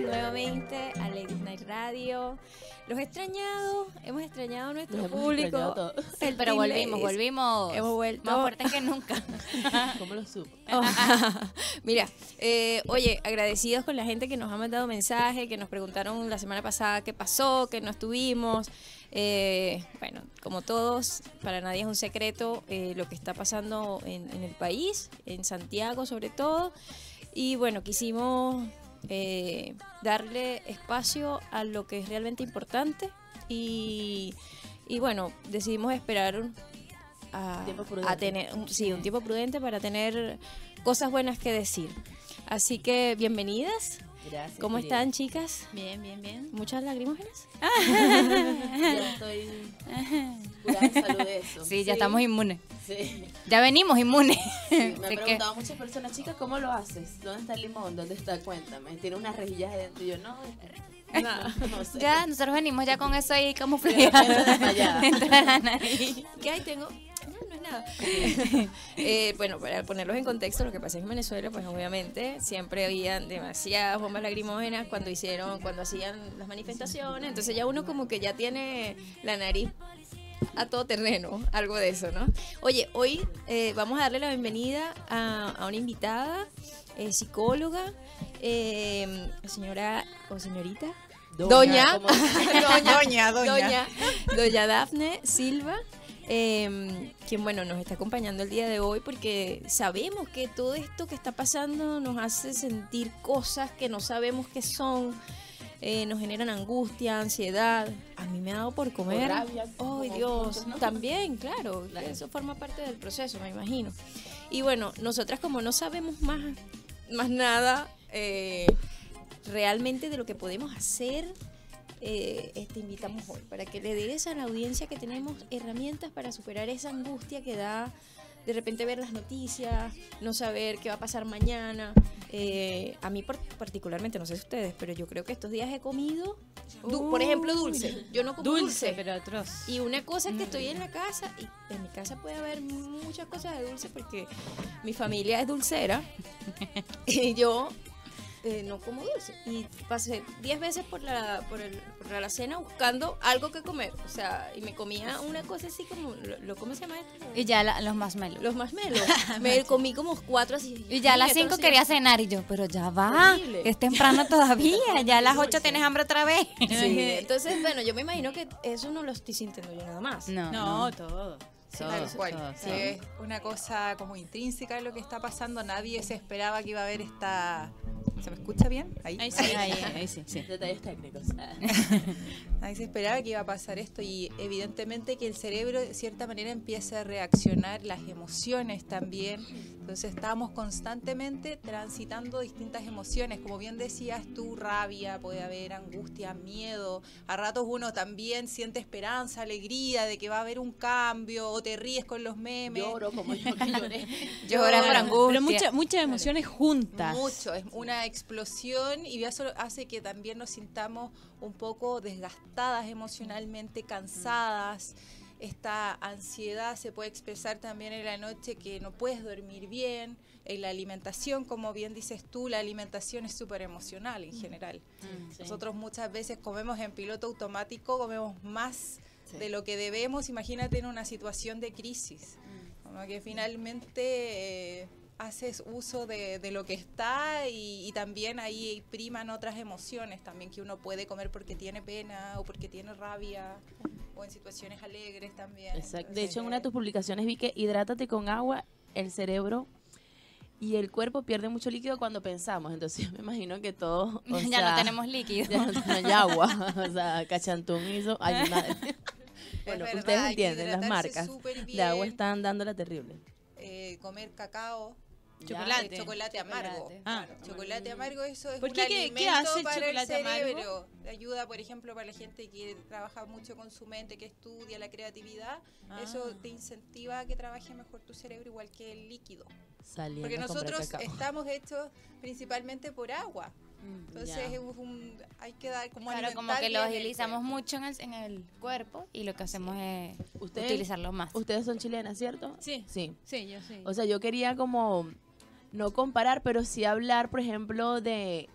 nuevamente a Ladies Night Radio. Los he extrañado, hemos extrañado a nuestro Los público. Pero volvimos, volvimos. Hemos vuelto. Más fuertes que nunca. ¿Cómo lo supo? Oh, Mira, eh, oye, agradecidos con la gente que nos ha mandado mensajes, que nos preguntaron la semana pasada qué pasó, que no estuvimos. Eh, bueno, como todos, para nadie es un secreto eh, lo que está pasando en, en el país, en Santiago sobre todo. Y bueno, quisimos eh, darle espacio a lo que es realmente importante y, y bueno, decidimos esperar a, tener un, sí, un tiempo prudente para tener cosas buenas que decir. Así que bienvenidas. Gracias. ¿Cómo querida. están, chicas? Bien, bien, bien. ¿Muchas lagrimógenas? Ya estoy curada salud de eso. Sí, ya estamos inmunes. Sí. Ya venimos inmunes. Sí, me han que- preguntado muchas personas, chicas, ¿cómo lo haces? ¿Dónde está el limón? ¿Dónde está? Cuéntame. Tiene unas rejillas adentro. Y yo, no, no, no sé. ya, nosotros venimos ya con eso ahí desmayada. Dentro de la nariz. ¿Qué hay? Tengo... Nada. Eh, bueno, para ponerlos en contexto, lo que pasa es que en Venezuela, pues obviamente, siempre habían demasiadas bombas lagrimógenas cuando hicieron, cuando hacían las manifestaciones. Entonces ya uno como que ya tiene la nariz a todo terreno, algo de eso, ¿no? Oye, hoy eh, vamos a darle la bienvenida a, a una invitada, eh, psicóloga, eh, señora o señorita. Doña, ¿cómo? doña, doña, doña Dafne Silva, eh, quien bueno nos está acompañando el día de hoy porque sabemos que todo esto que está pasando nos hace sentir cosas que no sabemos qué son, eh, nos generan angustia, ansiedad. A mí me ha dado por comer. Ay Dios, también, claro, Claro. eso forma parte del proceso, me imagino. Y bueno, nosotras como no sabemos más, más nada eh, realmente de lo que podemos hacer, eh, te invitamos hoy para que le des a la audiencia que tenemos herramientas para superar esa angustia que da de repente ver las noticias, no saber qué va a pasar mañana. Eh, a mí particularmente, no sé si ustedes, pero yo creo que estos días he comido, por ejemplo, dulce. Yo no como dulce. pero atroz. Y una cosa es que estoy en la casa y en mi casa puede haber muchas cosas de dulce porque mi familia es dulcera y yo eh, no como dulce. Y pasé 10 veces por la, por, el, por la alacena buscando algo que comer. O sea, y me comía una cosa así como, lo, lo- ¿cómo se llama esto? Y ya la- los más melos. Los marshmallows. me comí como cuatro así. Y ya a las Nietos, 5 así. quería cenar y yo, pero ya va, Horrible. es temprano todavía, ya a las 8 Dulce. tienes hambre otra vez. Sí, entonces, bueno, yo me imagino que eso no lo estoy sintiendo yo nada más. No, No, todo. Sí, Todo, tal cual. todo. Sí. Sí, es una cosa como intrínseca de lo que está pasando. Nadie se esperaba que iba a haber esta. ¿Se me escucha bien? Ahí. Ahí sí, ahí, ahí sí, sí. Detalles técnicos. Nadie se esperaba que iba a pasar esto y evidentemente que el cerebro de cierta manera empieza a reaccionar, las emociones también. Entonces estamos constantemente transitando distintas emociones. Como bien decías tú, rabia, puede haber angustia, miedo. A ratos uno también siente esperanza, alegría de que va a haber un cambio o te ríes con los memes. Lloro como yo que lloré. Llora por angustia. Pero mucha- muchas emociones juntas. Mucho, es una explosión y eso hace que también nos sintamos un poco desgastadas emocionalmente, cansadas. Esta ansiedad se puede expresar también en la noche que no puedes dormir bien. En la alimentación, como bien dices tú, la alimentación es súper emocional en general. Sí. Nosotros muchas veces comemos en piloto automático, comemos más Sí. de lo que debemos. Imagínate en una situación de crisis, como que finalmente eh, haces uso de, de lo que está y, y también ahí priman otras emociones también que uno puede comer porque tiene pena o porque tiene rabia o en situaciones alegres también. Exacto. De Entonces, hecho, en una de tus publicaciones vi que hidrátate con agua, el cerebro y el cuerpo pierden mucho líquido cuando pensamos. Entonces, yo me imagino que todos. ya sea, no tenemos líquido. Ya no hay agua. O sea, Cachantún hizo. Ay, una- bueno, verdad, ustedes hay entienden, las marcas de agua están dándola terrible. eh, comer cacao. Chocolate. chocolate amargo. Chocolate. Ah. Chocolate amargo, eso es ¿Por un qué? ¿Qué- qué alimento hace el para chocolate el amargo? cerebro. Ayuda, por ejemplo, para la gente que trabaja mucho con su mente, que estudia la creatividad. Eso Ah. te incentiva a que trabaje mejor tu cerebro, igual que el líquido. Saliendo Porque nosotros estamos hechos principalmente por agua. Entonces Ya. es un- hay que dar como Claro, como que lo agilizamos mucho en el, en el cuerpo y lo que hacemos es ¿Ustedes- utilizarlo más. Ustedes son chilenas, ¿cierto? Sí. Sí. Sí, yo sí. O sea, yo quería como no comparar, pero sí hablar, por ejemplo, de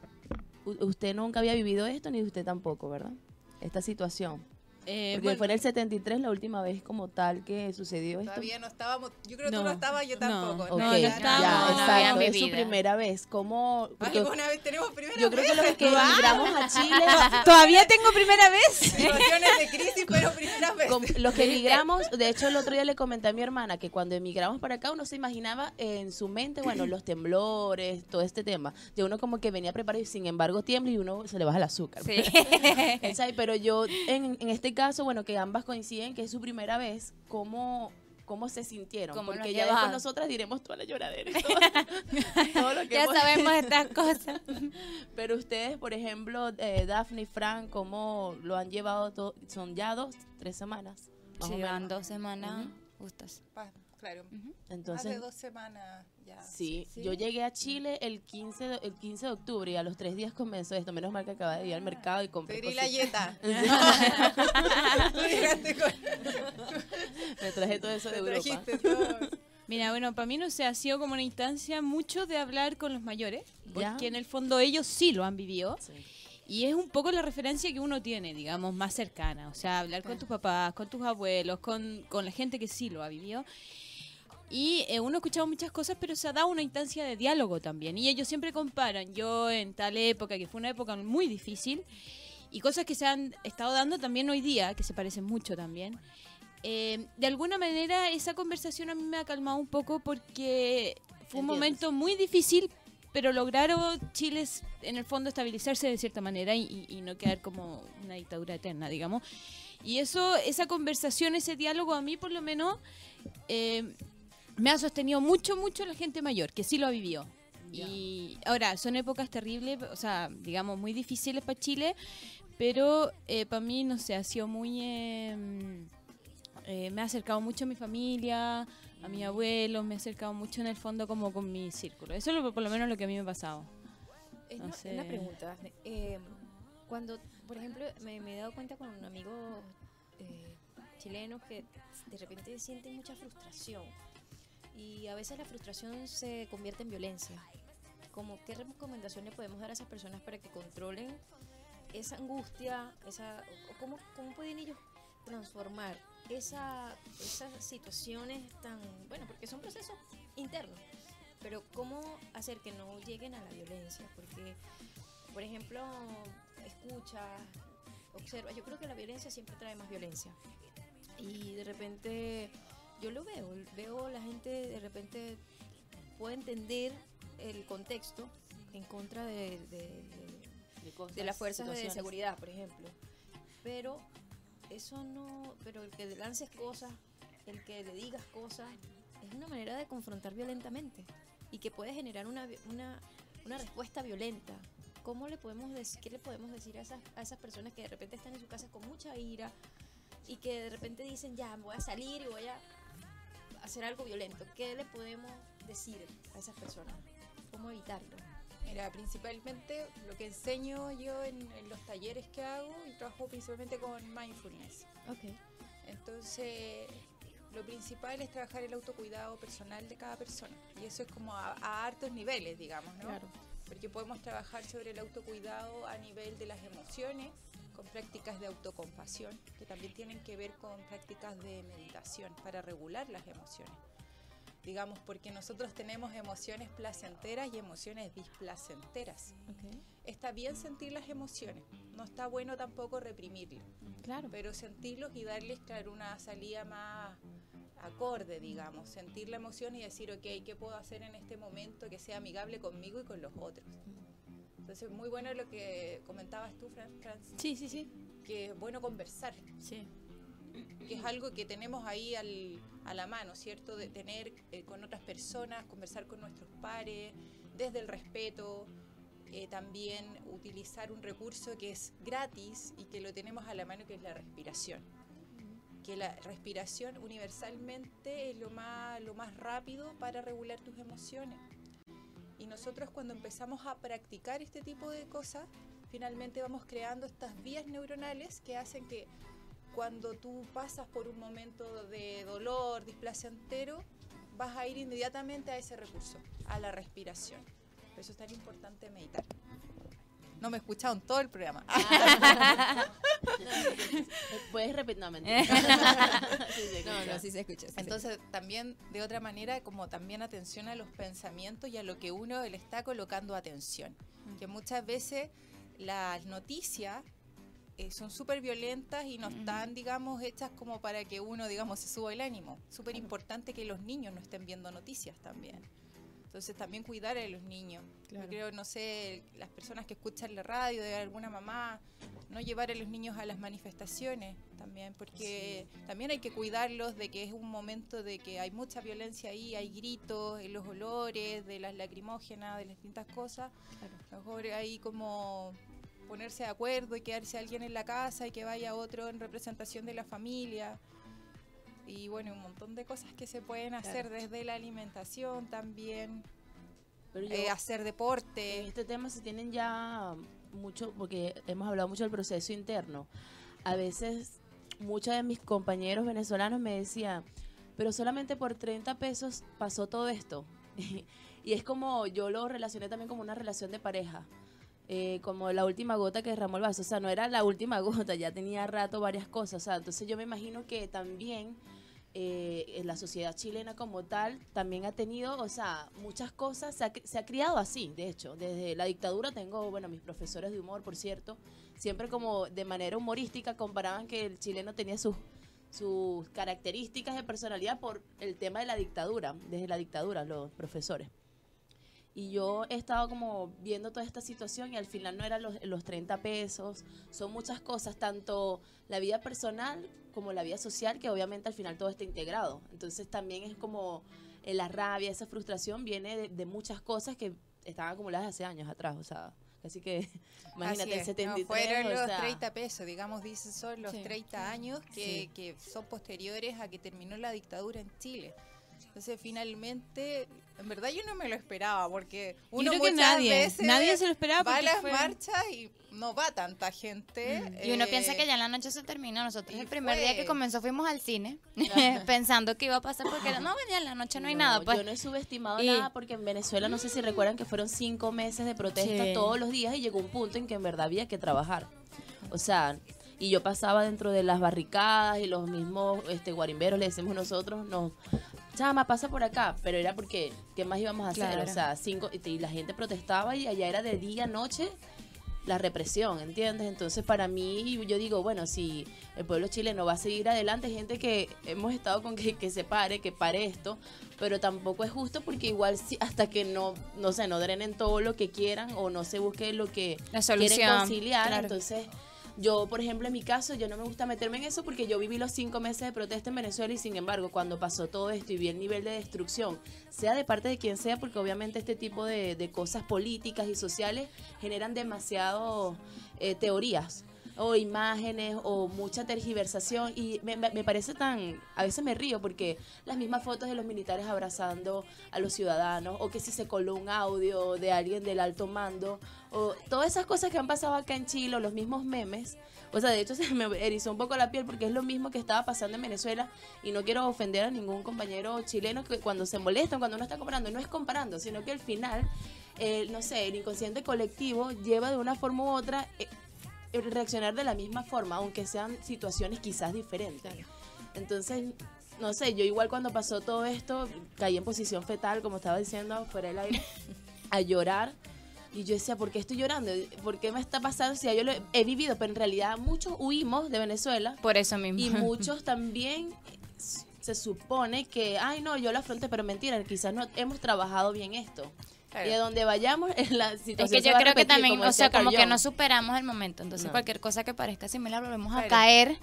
usted nunca había vivido esto, ni usted tampoco, ¿verdad? Esta situación. Eh, Porque bueno, fue en el 73 la última vez como tal que sucedió esto. Todavía no estábamos, yo creo que tú No, no estabas, yo no, tampoco. No, no ya, estábamos, no exacto, es su primera vez. ¿Cómo? porque ¿Alguna vez tenemos primera yo creo que vez? los que emigramos a Chile, ¿Todavía tengo primera vez? Situaciones de crisis, pero primera vez. los que emigramos, de hecho el otro día le comenté a mi hermana que cuando emigramos para acá uno se imaginaba en su mente, bueno, los temblores, todo este tema. De uno como que venía preparado y sin embargo tiembla y uno se le baja el azúcar. Sí. Pero yo, en, en este caso, bueno, que ambas coinciden que es su primera vez, ¿cómo, cómo se sintieron? ¿Cómo Porque ya después nosotras diremos toda la lloradera y todo, todo lo que ya hemos- sabemos estas cosas. Pero ustedes, por ejemplo, eh, Daphne y Frank, ¿cómo lo han llevado? todo? Son ya dos, tres semanas. Más Sí, dos semanas justas. Claro. Entonces, dos semanas ya. sí, yo llegué a Chile el 15, de, el 15 de octubre y a los tres días comenzó esto. Menos mal que acaba de ir al mercado y compré Pedí la yeta. Tú llegaste con- Me traje todo eso de Europa. trajiste todo. Mira, bueno, para mí no sé, ha sido como una instancia mucho de hablar con los mayores, Ya. porque en el fondo ellos sí lo han vivido. Sí. Y es un poco la referencia que uno tiene, digamos, más cercana. O sea, hablar con tus papás, con tus abuelos, con, con la gente que sí lo ha vivido. Y eh, uno ha escuchado muchas cosas, pero se ha dado una instancia de diálogo también. Y ellos siempre comparan, yo en tal época, que fue una época muy difícil, y cosas que se han estado dando también hoy día, que se parecen mucho también. Eh, de alguna manera esa conversación a mí me ha calmado un poco porque fue un momento muy difícil, pero lograron chiles en el fondo estabilizarse de cierta manera y, y- y no quedar como una dictadura eterna, digamos. Y eso, esa conversación, ese diálogo a mí por lo menos eh, me ha sostenido mucho, mucho la gente mayor, que sí lo ha vivido. Y ahora, son épocas terribles, o sea, digamos, muy difíciles para Chile, pero para mí, no sé, ha sido muy... eh, eh, me ha acercado mucho a mi familia, a mi abuelo, me ha acercado mucho en el fondo como con mi círculo. Eso es lo- por lo menos lo que a mí me ha pasado. Eh, No no, sé. Una pregunta. Eh, cuando, por ejemplo, me, me he dado cuenta con un amigo eh, chileno que de repente sienten mucha frustración y a veces la frustración se convierte en violencia. Como, ¿Qué recomendaciones podemos dar a esas personas para que controlen esa angustia, esa, cómo, cómo pueden ellos transformar esa, esas situaciones tan, bueno, porque son procesos internos, pero cómo hacer que no lleguen a la violencia, porque, por ejemplo, escucha, observa, yo creo que la violencia siempre trae más violencia, y de repente yo lo veo, veo la gente de repente puede entender el contexto en contra de, de- de- cosas, de las fuerzas de seguridad, por ejemplo. Pero eso no, pero el que le lances cosas, el que le digas cosas, es una manera de confrontar violentamente y que puede generar una, una, una respuesta violenta. ¿Cómo le podemos decir, qué le podemos decir a esas, a esas personas que de repente están en su casa con mucha ira y que de repente dicen, ya, voy a salir y voy a hacer algo violento? ¿Qué le podemos decir a esas personas? ¿Cómo evitarlo? Mira, principalmente lo que enseño yo en, en los talleres que hago y trabajo principalmente con mindfulness. Ok. Entonces, lo principal es trabajar el autocuidado personal de cada persona. Y eso es como a, a hartos niveles, digamos, ¿no? Claro. Porque podemos trabajar sobre el autocuidado a nivel de las emociones, con prácticas de autocompasión, que también tienen que ver con prácticas de meditación para regular las emociones. Digamos, porque nosotros tenemos emociones placenteras y emociones displacenteras. Está bien sentir las emociones, no está bueno tampoco reprimirlas Claro. pero sentirlos y darles, claro, una salida más acorde, digamos, sentir la emoción y decir, ok, ¿qué puedo hacer en este momento que sea amigable conmigo y con los otros? Entonces, muy bueno lo que comentabas tú, Fran, Franz, Sí, sí, sí. que es bueno conversar, sí. que es algo que tenemos ahí al- a la mano, ¿cierto? De tener eh, con otras personas, conversar con nuestros pares, desde el respeto, eh, también utilizar un recurso que es gratis y que lo tenemos a la mano, que es la respiración. Que la respiración universalmente es lo más, lo más rápido para regular tus emociones. Y nosotros cuando empezamos a practicar este tipo de cosas, finalmente vamos creando estas vías neuronales que hacen que cuando tú pasas por un momento de dolor, displacentero, vas a ir inmediatamente a ese recurso, a la respiración. Por eso es tan importante meditar. No me escucharon todo el programa. Puedes repetir, no, mentira. Sí, sí, No, sí se escucha. sí Entonces también de otra manera como también atención a los pensamientos y a lo que uno le está colocando atención. Que muchas veces las noticias eh, son súper violentas y no están, digamos, hechas como para que uno, digamos, se suba el ánimo. Súper importante que los niños no estén viendo noticias también. Entonces también cuidar a los niños. Yo creo, no sé, las personas que escuchan la radio de alguna mamá, no llevar a los niños a las manifestaciones también, porque también hay que cuidarlos de que es un momento de que hay mucha violencia ahí, hay gritos, en los olores, de las lacrimógenas, de las distintas cosas. A lo mejor ahí como ponerse de acuerdo y quedarse alguien en la casa y que vaya otro en representación de la familia. Y bueno, un montón de cosas que se pueden hacer desde la alimentación también, Pero yo- eh, hacer En deporte. este tema se tienen ya mucho, porque hemos hablado mucho del proceso interno. A veces muchos de mis compañeros venezolanos me decían, pero solamente por 30 pesos pasó todo esto. y es como, yo lo relacioné también como una relación de pareja. Eh, como la última gota que derramó el vaso. O sea, no era la última gota, ya tenía rato varias cosas. O sea, entonces yo me imagino que también eh, la sociedad chilena como tal también ha tenido, o sea, muchas cosas, se ha, se ha criado así, de hecho, desde la dictadura tengo, bueno, mis profesores de humor, por cierto, siempre como de manera humorística comparaban que el chileno tenía sus características de personalidad por el tema de la dictadura, desde la dictadura, los profesores. Y yo he estado como viendo toda esta situación y al final no eran los, los 30 pesos, son muchas cosas, tanto la vida personal como la vida social, que obviamente al final todo está integrado. Entonces también es como eh, la rabia, esa frustración viene de, de muchas cosas que estaban acumuladas hace años atrás, o sea, así que imagínate, Así es, 73, no, fueron o los sea, 30 pesos, digamos, dicen son los Sí. 30 años que, Sí. que son posteriores a que terminó la dictadura en Chile. Entonces, finalmente, en verdad yo no me lo esperaba, porque Yo uno creo que muchas nadie, veces nadie se lo esperaba va a las fue- marchas y no va tanta gente. Y uno piensa que ya en la noche se terminó. Nosotros el primer día que comenzó fuimos al cine pensando que iba a pasar porque era, no, ya en la noche no hay nada. Pues Yo no he subestimado Y- nada porque en Venezuela, no sé si recuerdan que fueron cinco meses de protesta Sí. todos los días y llegó un punto en que en verdad había que trabajar. O sea, y yo pasaba dentro de las barricadas y los mismos este, guarimberos, le decimos nosotros, nos chama, pasa por acá, pero era porque, ¿qué más íbamos a hacer? Claro. O sea, cinco, y, la gente protestaba y allá era de día, noche, la represión, ¿entiendes? Entonces, para mí, yo digo, bueno, si el pueblo chileno va a seguir adelante, gente que hemos estado con que, que se pare, que pare esto, pero tampoco es justo porque igual si, hasta que no, no sé, no drenen todo lo que quieran o no se busque lo que La quieren conciliar, claro. entonces... Yo, por ejemplo, en mi caso, yo no me gusta meterme en eso porque yo viví los cinco meses de protesta en Venezuela y sin embargo, cuando pasó todo esto y vi el nivel de destrucción, sea de parte de quien sea, porque obviamente este tipo de, de cosas políticas y sociales generan demasiado eh, teorías o imágenes o mucha tergiversación. Y me, parece tan, a veces me río porque las mismas fotos de los militares abrazando a los ciudadanos o que si se coló un audio de alguien del alto mando o todas esas cosas que han pasado acá en Chile o los mismos memes, o sea, de hecho se me erizó un poco la piel porque es lo mismo que estaba pasando en Venezuela y no quiero ofender a ningún compañero chileno que cuando se molestan, cuando uno está comparando, no es comparando, sino que al final, eh, no sé, el inconsciente colectivo lleva de una forma u otra eh, el reaccionar de la misma forma, aunque sean situaciones quizás diferentes. Entonces, no sé, yo igual cuando pasó todo esto, caí en posición fetal, como estaba diciendo, fuera del aire, a llorar. Y yo decía, ¿por qué estoy llorando? ¿Por qué me está pasando? Si ya yo lo he, vivido, pero en realidad muchos huimos de Venezuela por eso mismo. y muchos también se supone que, ay, no, yo la afronté, pero mentira, quizás no hemos trabajado bien esto. Claro. Y a donde vayamos, en la situación Es que se yo va a creo que repetir, también, como o sea, como que no superamos el momento. Entonces, No. cualquier cosa que parezca similar, volvemos a Claro. caer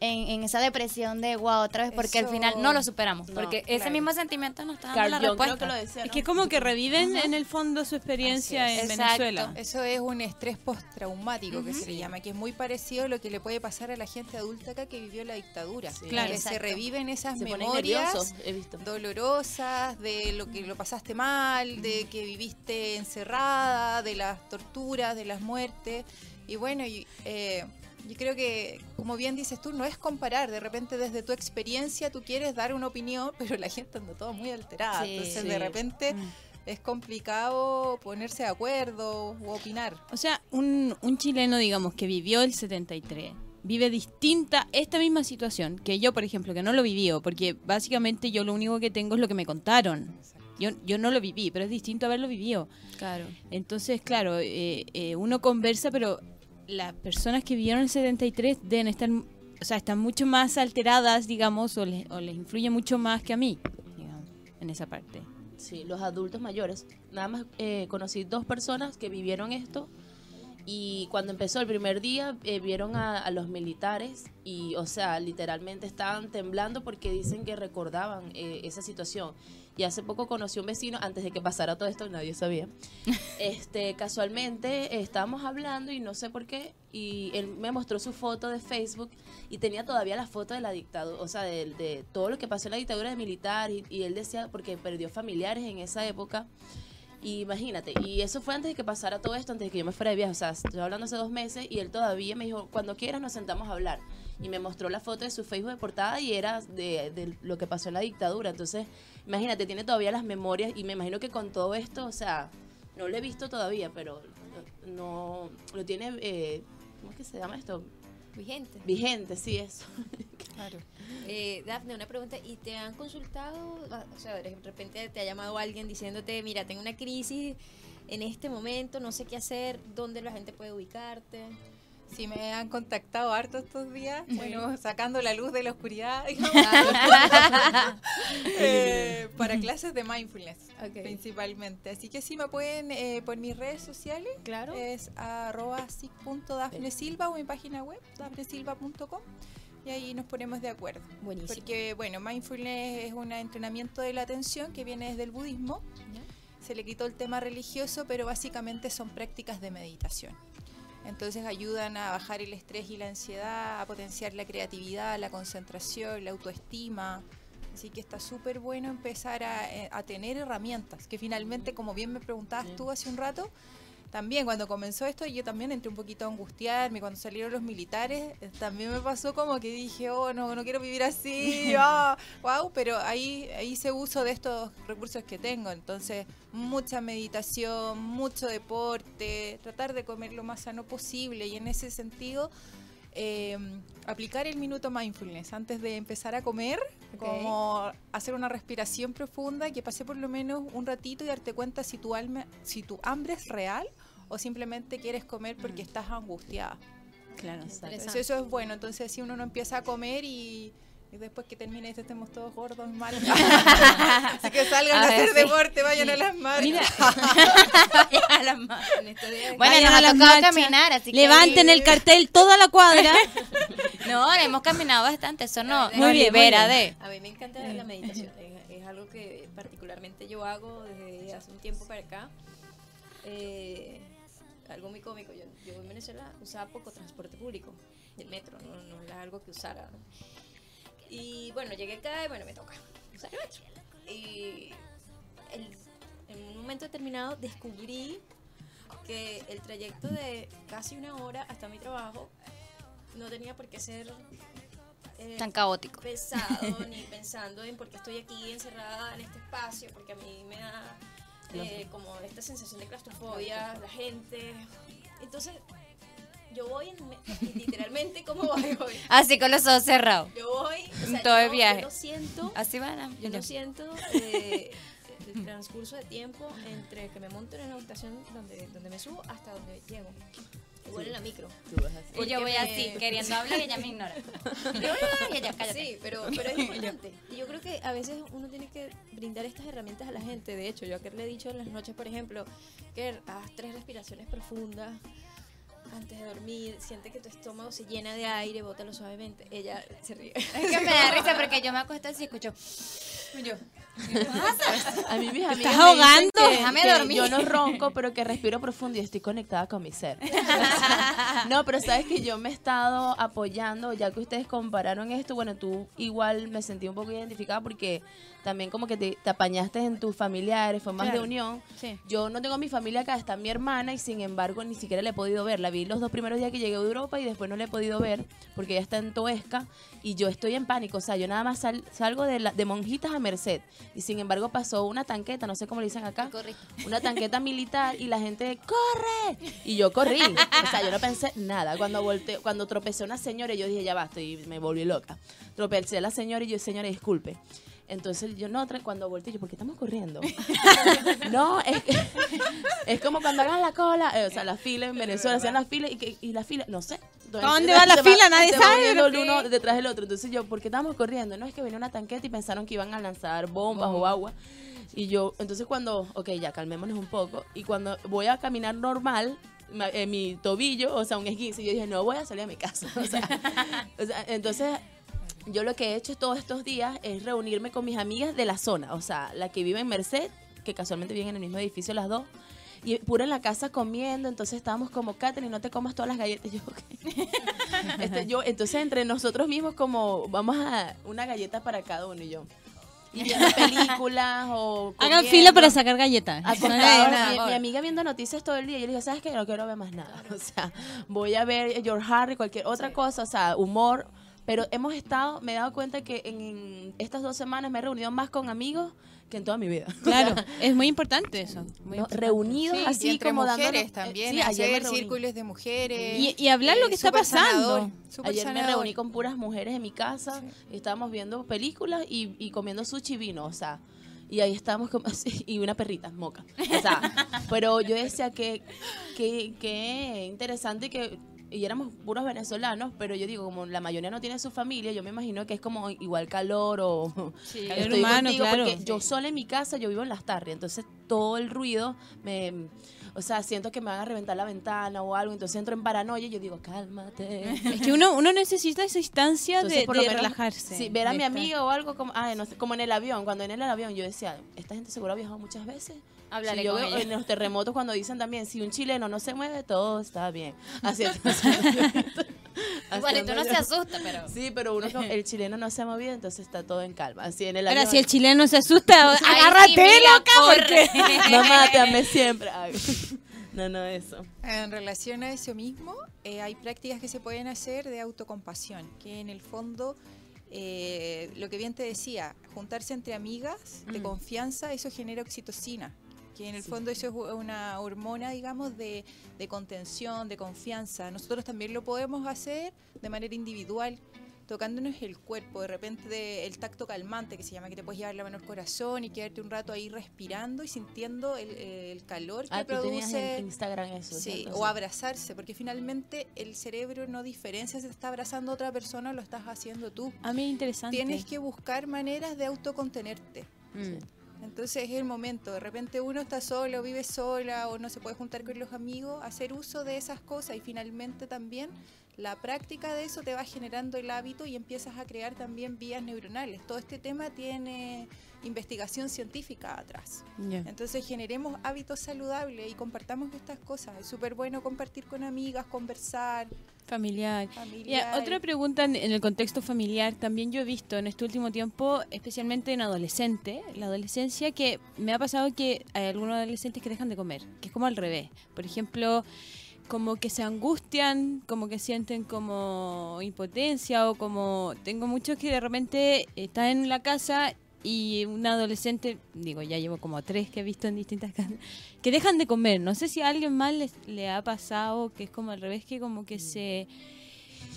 en, en esa depresión de wow otra vez, porque al final no lo superamos. No, porque ese claro. mismo sentimiento nos está dando Carl la Jung creo respuesta. que lo decía, Es que como que reviven en el fondo su experiencia en. Exacto. Venezuela. Eso es un estrés postraumático que se le llama, que es muy parecido a lo que le puede pasar a la gente adulta acá que vivió la dictadura. Sí. Claro. que se reviven esas se memorias nerviosos, he visto. dolorosas de lo que lo pasaste mal, de que viviste encerrada, de las torturas, de las muertes. Y bueno, y, eh, yo creo que, como bien dices tú, no es comparar. De repente, desde tu experiencia, tú quieres dar una opinión, pero la gente anda toda muy alterada. Sí, Entonces, sí. de repente, Mm. es complicado ponerse de acuerdo u opinar. O sea, un, un chileno, digamos, que vivió el 73, vive distinta esta misma situación que yo, por ejemplo, que no lo vivió, porque básicamente yo lo único que tengo es lo que me contaron. Yo, yo no lo viví, pero es distinto haberlo vivido. Claro. Entonces, claro, eh, eh, uno conversa, pero las personas que vivieron el 73 deben estar, o sea, están mucho más alteradas, digamos, o les, o les influye mucho más que a mí, digamos, en esa parte. Sí, los adultos mayores. Nada más eh, conocí dos personas que vivieron esto y cuando empezó el primer día eh, vieron a, a los militares y, o sea, literalmente estaban temblando porque dicen que recordaban eh, esa situación. Y hace poco conocí un vecino, antes de que pasara todo esto, nadie sabía. Este, casualmente estábamos hablando y no sé por qué, y él me mostró su foto de Facebook y tenía todavía la foto de la dictadura, o sea, de, de todo lo que pasó en la dictadura de militar, y, y él decía, porque perdió familiares en esa época, y imagínate, y eso fue antes de que pasara todo esto, antes de que yo me fuera de viaje, o sea, estoy hablando hace dos meses, y él todavía me dijo, cuando quieras nos sentamos a hablar. Y me mostró la foto de su Facebook de portada y era de, de lo que pasó en la dictadura. Entonces, imagínate, tiene todavía las memorias y me imagino que con todo esto, o sea, no lo he visto todavía, pero no lo tiene, eh, ¿cómo es que se llama esto? Vigente. Vigente, sí, eso. Claro. Eh, Dafne, una pregunta. ¿Y te han consultado? Ah, O sea, de repente te ha llamado alguien diciéndote, mira, tengo una crisis en este momento, no sé qué hacer, dónde la gente puede ubicarte. Sí, me han contactado harto estos días, bueno, sacando la luz de la oscuridad, eh, para clases de mindfulness, principalmente. Así que sí, me pueden, eh, por mis redes sociales, Claro. es arroba sic.dafnesilva o mi página web, dafnesilva.com, y ahí nos ponemos de acuerdo. Buenísimo. Porque, bueno, mindfulness es un entrenamiento de la atención que viene desde el budismo. Se le quitó el tema religioso, pero básicamente son prácticas de meditación. Entonces ayudan a bajar el estrés y la ansiedad, a potenciar la creatividad, la concentración, la autoestima. Así que está súper bueno empezar a, eh, a tener herramientas, que finalmente, como bien me preguntabas tú hace un rato, también cuando comenzó esto yo también entré un poquito a angustiarme, cuando salieron los militares, eh, también me pasó como que dije, oh, no, no quiero vivir así, ah, wow, pero ahí hice uso de estos recursos que tengo, entonces mucha meditación, mucho deporte, tratar de comer lo más sano posible. Y en ese sentido eh, aplicar el minuto mindfulness antes de empezar a comer, como hacer una respiración profunda, que pase por lo menos un ratito y darte cuenta si tu, alma, si tu hambre es real o simplemente quieres comer porque estás angustiada. Claro. Entonces eso es bueno, entonces si uno no empieza a comer y, y después que termine esto estemos todos gordos, mal. Así que salgan a, A ver, hacer sí. deporte, vayan a las madres. Mira, A la ma- En estos días- Bueno, Vayan nos a ha las tocado marchas, caminar, así que... levanten el cartel toda la cuadra. No, hemos caminado bastante, eso no, Muy bien, muy libera bien. de... A mí me encanta la meditación. Es, es algo que particularmente yo hago desde hace un tiempo para acá. Eh, algo muy cómico. Yo, yo en Venezuela usaba poco transporte público, el metro, no, no era algo que usara. ¿no? Y bueno, llegué acá y bueno, me toca usar el metro. Y el- en un momento determinado descubrí que el trayecto de casi una hora hasta mi trabajo no tenía por qué ser eh, Tan caótico. pesado ni pensando en por qué estoy aquí encerrada en este espacio, porque a mí me da eh, como esta sensación de claustrofobia, la gente. Entonces, yo voy en, me- literalmente como voy hoy. Así con los ojos cerrados. Yo voy, o sea, Todo el yo- viaje. Yo lo siento, Así van a... yo lo siento eh, el transcurso de tiempo entre que me monto en la habitación donde, donde me subo hasta donde llego. Igual en la micro. Tú vas así. Y yo voy porque así, me- queriendo hablar y ella me ignora. Y yo, "Ay, ella, cállate. Sí, pero, pero es importante. Y yo creo que a veces uno tiene que brindar estas herramientas a la gente. De hecho, yo a Kerr le he dicho en las noches, por ejemplo, que haz tres respiraciones profundas antes de dormir. Siente que tu estómago se llena de aire, bótalo suavemente. Ella se ríe. Es que me da risa porque yo me acuesto así y escucho... Y yo, A mí mis amigas estás me ahogando? que- Déjame que dormir. Yo no ronco, pero que respiro profundo y estoy conectada con mi ser. no, pero sabes que yo me he estado apoyando, ya que ustedes compararon esto, bueno, tú igual me sentí un poco identificada porque también como que te, te apañaste en tus familiares, fue más Claro. de unión. Sí. Yo no tengo mi familia acá, está mi hermana y sin embargo ni siquiera la he podido ver. La vi los dos primeros días que llegué a Europa y después no la he podido ver porque ella está en Toesca y yo estoy en pánico. O sea, yo nada más sal- salgo de, la- de monjitas a Merced. Y sin embargo pasó una tanqueta, no sé cómo le dicen acá, una tanqueta militar y la gente, ¡corre! Y yo corrí. O sea, yo no pensé nada. Cuando volteé, cuando tropecé a una señora, yo dije, ya basta, y me volví loca. Tropecé a la señora y yo, señora, disculpe. Entonces yo no, cuando volteé, yo, ¿por qué estamos corriendo? no, es, que- es como cuando hagan la cola, eh, o sea, la fila en Venezuela, hacían la fila y, que- y la fila, no sé. ¿Para dónde va la fila? Nadie sabe, el uno detrás del otro. Entonces yo, ¿por qué estábamos corriendo? No, es que venía una tanqueta y pensaron que iban a lanzar bombas o agua. Y yo, entonces cuando, ok, ya calmémonos un poco. Y cuando voy a caminar normal, ma- eh, mi tobillo, o sea, un esguince, yo dije, no voy a salir a mi casa. O sea, o sea, entonces yo lo que he hecho todos estos días es reunirme con mis amigas de la zona, o sea, la que vive en Merced, que casualmente viven en el mismo edificio las dos, y pura en la casa comiendo, entonces estábamos como, Katherine, no te comas todas las galletas. Yo, "Ok". Este, yo, entonces entre nosotros mismos como, vamos a una galleta para cada uno y yo. Y viendo películas o Hagan fila para sacar galletas. Nada, mi, por- mi amiga viendo noticias todo el día. Yo le dije, ¿sabes qué? No quiero ver más nada. O sea, voy a ver George Harry, cualquier otra cosa, o sea, humor. Pero hemos estado, me he dado cuenta que en, en estas dos semanas me he reunido más con amigos que en toda mi vida. Claro, es muy importante eso. muy ¿no? importante. Reunidos Sí, así y entre como mujeres dándonos- eh, también, sí, ayer me hacer reuní. círculos de mujeres. Y, y hablar lo que está súper pasando. sanador, Ayer me reuní con puras mujeres en mi casa y estábamos viendo películas y, y comiendo sushi y vino, o sea, y ahí estábamos como así, y una perrita, moca. O sea, pero yo decía que, que, que interesante que, y éramos puros venezolanos, pero yo digo, como la mayoría no tiene su familia, yo me imagino que es como igual calor o Sí, estoy humano, contigo, claro. porque yo sola en mi casa, yo vivo en las tardes, entonces todo el ruido me... O sea, siento que me van a reventar la ventana o algo, entonces entro en paranoia y yo digo, cálmate. Es que uno, uno necesita esa instancia Entonces, de, por lo de menos, relajarse. Sí, ver a mi amigo o algo como, ah, no sé, como en el avión. Cuando en el avión yo decía, esta gente seguro ha viajado muchas veces. Hablaré Si yo con veo ella. en los terremotos cuando dicen también, si un chileno no se mueve, todo está bien. Así es. Igualito no se asusta, pero. Sí, pero uno, como, el chileno no se ha movido, entonces está todo en calma. Así en el Ahora, avión. si el chileno se asusta, agárrate, sí, loca, corre. No mátame siempre. Ay. No, no, eso. En relación a eso mismo, eh, hay prácticas que se pueden hacer de autocompasión, que en el fondo, eh, lo que bien te decía, juntarse entre amigas de Mm. confianza, eso genera oxitocina, que en el fondo eso es una hormona, digamos, de, de contención, de confianza. Nosotros también lo podemos hacer de manera individual, tocándonos el cuerpo, de repente de- el tacto calmante que se llama, que te puedes llevar la mano al corazón y quedarte un rato ahí respirando y sintiendo el, el calor que Ah, produce. en Instagram eso. Sí, ¿cierto? o abrazarse, porque finalmente el cerebro no diferencia si te está abrazando a otra persona o lo estás haciendo tú. A mí es interesante. Tienes que buscar maneras de autocontenerte. Mm. Entonces es el momento, de repente uno está solo, vive sola o no se puede juntar con los amigos, hacer uso de esas cosas y finalmente también la práctica de eso te va generando el hábito y empiezas a crear también vías neuronales. Todo este tema tiene investigación científica atrás. Ya. Entonces generemos hábitos saludables y compartamos estas cosas. Es súper bueno compartir con amigas, conversar, Familiar. familiar. Ya, otra pregunta en, en el contexto familiar. También yo he visto en este último tiempo, especialmente en adolescente, la adolescencia, que me ha pasado que hay algunos adolescentes que dejan de comer, que es como al revés. Por ejemplo, como que se angustian, como que sienten como impotencia o como... Tengo muchos que de repente están en la casa y un adolescente, digo, ya llevo como tres que he visto en distintas casas, que dejan de comer. No sé si a alguien más les, le ha pasado que es como al revés, que como que se, Es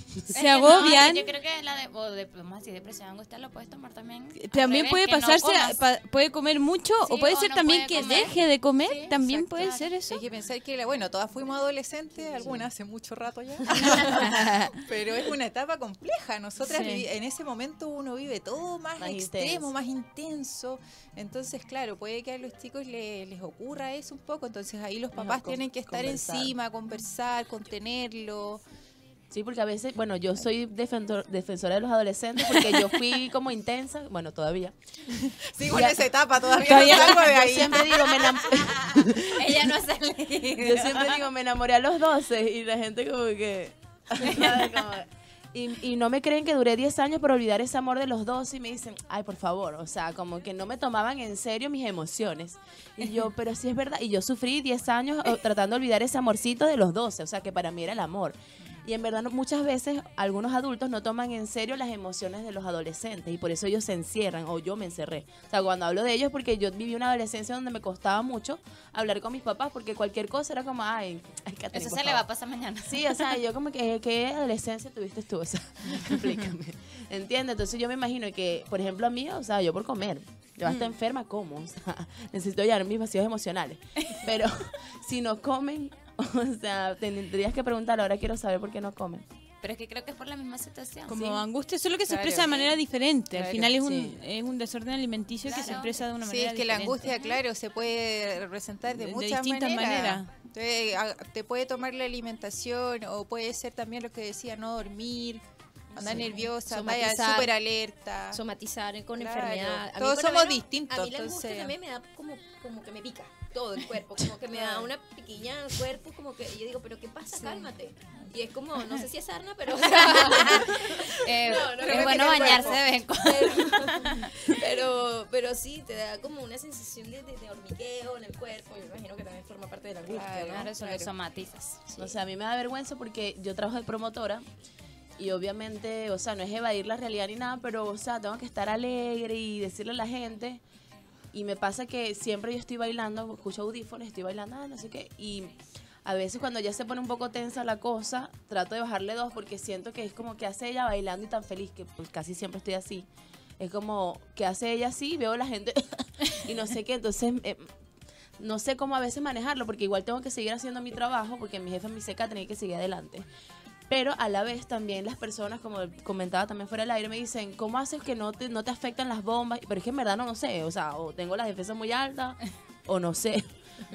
se que no, agobian. yo creo que la de, o de vamos a decir, depresión, angustia lo puedes tomar también. También revés, puede no pasarse, pa- puede comer mucho o puede o ser no también puede que comer. deje de comer. Sí, también exacto. puede ser eso. Hay que pensar que, bueno, todas fuimos adolescentes, algunas hace mucho rato ya, pero es una etapa compleja. Nosotras Sí. vivi- en ese momento uno vive todo más, Más extremo, intenso. más intenso. Entonces, claro, puede que a los chicos le- les ocurra eso un poco. Entonces ahí los papás con- tienen que estar conversar. encima, conversar, contenerlo. Sí, porque a veces, bueno, yo soy defensor, defensora de los adolescentes porque yo fui como intensa, bueno, todavía. Sigo en esa etapa, todavía, Todavía no salgo de yo siempre digo, me enam- Ella no sale. yo siempre digo, me enamoré a los 12 y la gente como que... y, y no me creen que duré 10 años por olvidar ese amor de los 12 y me dicen, ay, por favor, o sea, como que no me tomaban en serio mis emociones. Y yo, pero sí es verdad, y yo sufrí 10 años tratando de olvidar ese amorcito de los 12, o sea, que para mí era el amor. Y en verdad no- muchas veces algunos adultos no toman en serio las emociones de los adolescentes y por eso ellos se encierran o yo me encerré. O sea, cuando hablo de ellos porque yo viví una adolescencia donde me costaba mucho hablar con mis papás porque cualquier cosa era como, ay, ay Catherine, Eso se le va a favor". pasar mañana. Sí, o sea, yo como que, ¿qué adolescencia tuviste tú? O sea, explícame. ¿Entiendes? Entonces yo me imagino que, por ejemplo, a mí, o sea, yo por comer, yo hasta enferma como, o sea, necesito llenar mis vacíos emocionales. Pero si no comen, o sea, tendrías que preguntar, ahora quiero saber por qué no comen. Pero es que creo que es por la misma situación. Como angustia, solo que se Claro. expresa de manera diferente. Al final es un, sí. es un desorden alimenticio que se expresa de una Sí, manera es que la diferente. angustia, claro, se puede representar de, De- de muchas distintas maneras. maneras. Te, puede tomar la alimentación o puede ser también lo que decía, no dormir, andar Sí. nerviosa, andar Somatizar. súper alerta. somatizar con Claro. enfermedad. A Todos somos menos, distintos, A mí la angustia entonces- también me da como, como que me pica todo el cuerpo, como que me da una piquiña el cuerpo, como que y yo digo, pero ¿qué pasa? Cálmate. Y es como, no sé si es sarna, pero... Eh, No, no, es no, bueno no, no, bañarse de vez en cuando. pero, pero, sí, te da como una sensación de, de- de hormigueo en el cuerpo. Yo me imagino que también forma parte de la angustia, Claro, ¿no? Claro, eso lo Claro. somatizas. O sea, a mí me da vergüenza porque yo trabajo de promotora y obviamente, o sea, no es evadir la realidad ni nada, pero, o sea, tengo que estar alegre y decirle a la gente. Y me pasa que siempre yo estoy bailando, escucho audífonos, estoy bailando, ah, no sé qué. Y a veces cuando ya se pone un poco tensa la cosa, trato de bajarle dos porque siento que es como que hace ella bailando y tan feliz, que casi siempre estoy así. Es como que hace ella así, veo la gente y no sé qué. Entonces, eh, no sé cómo a veces manejarlo, porque igual tengo que seguir haciendo mi trabajo, porque mi jefe me dice que tenía que seguir adelante. Pero a la vez también las personas, como comentaba también fuera del aire, me dicen, ¿cómo haces que no te, no te afectan las bombas? Pero es que en verdad no lo sé, o sea, o tengo las defensas muy altas, o no sé.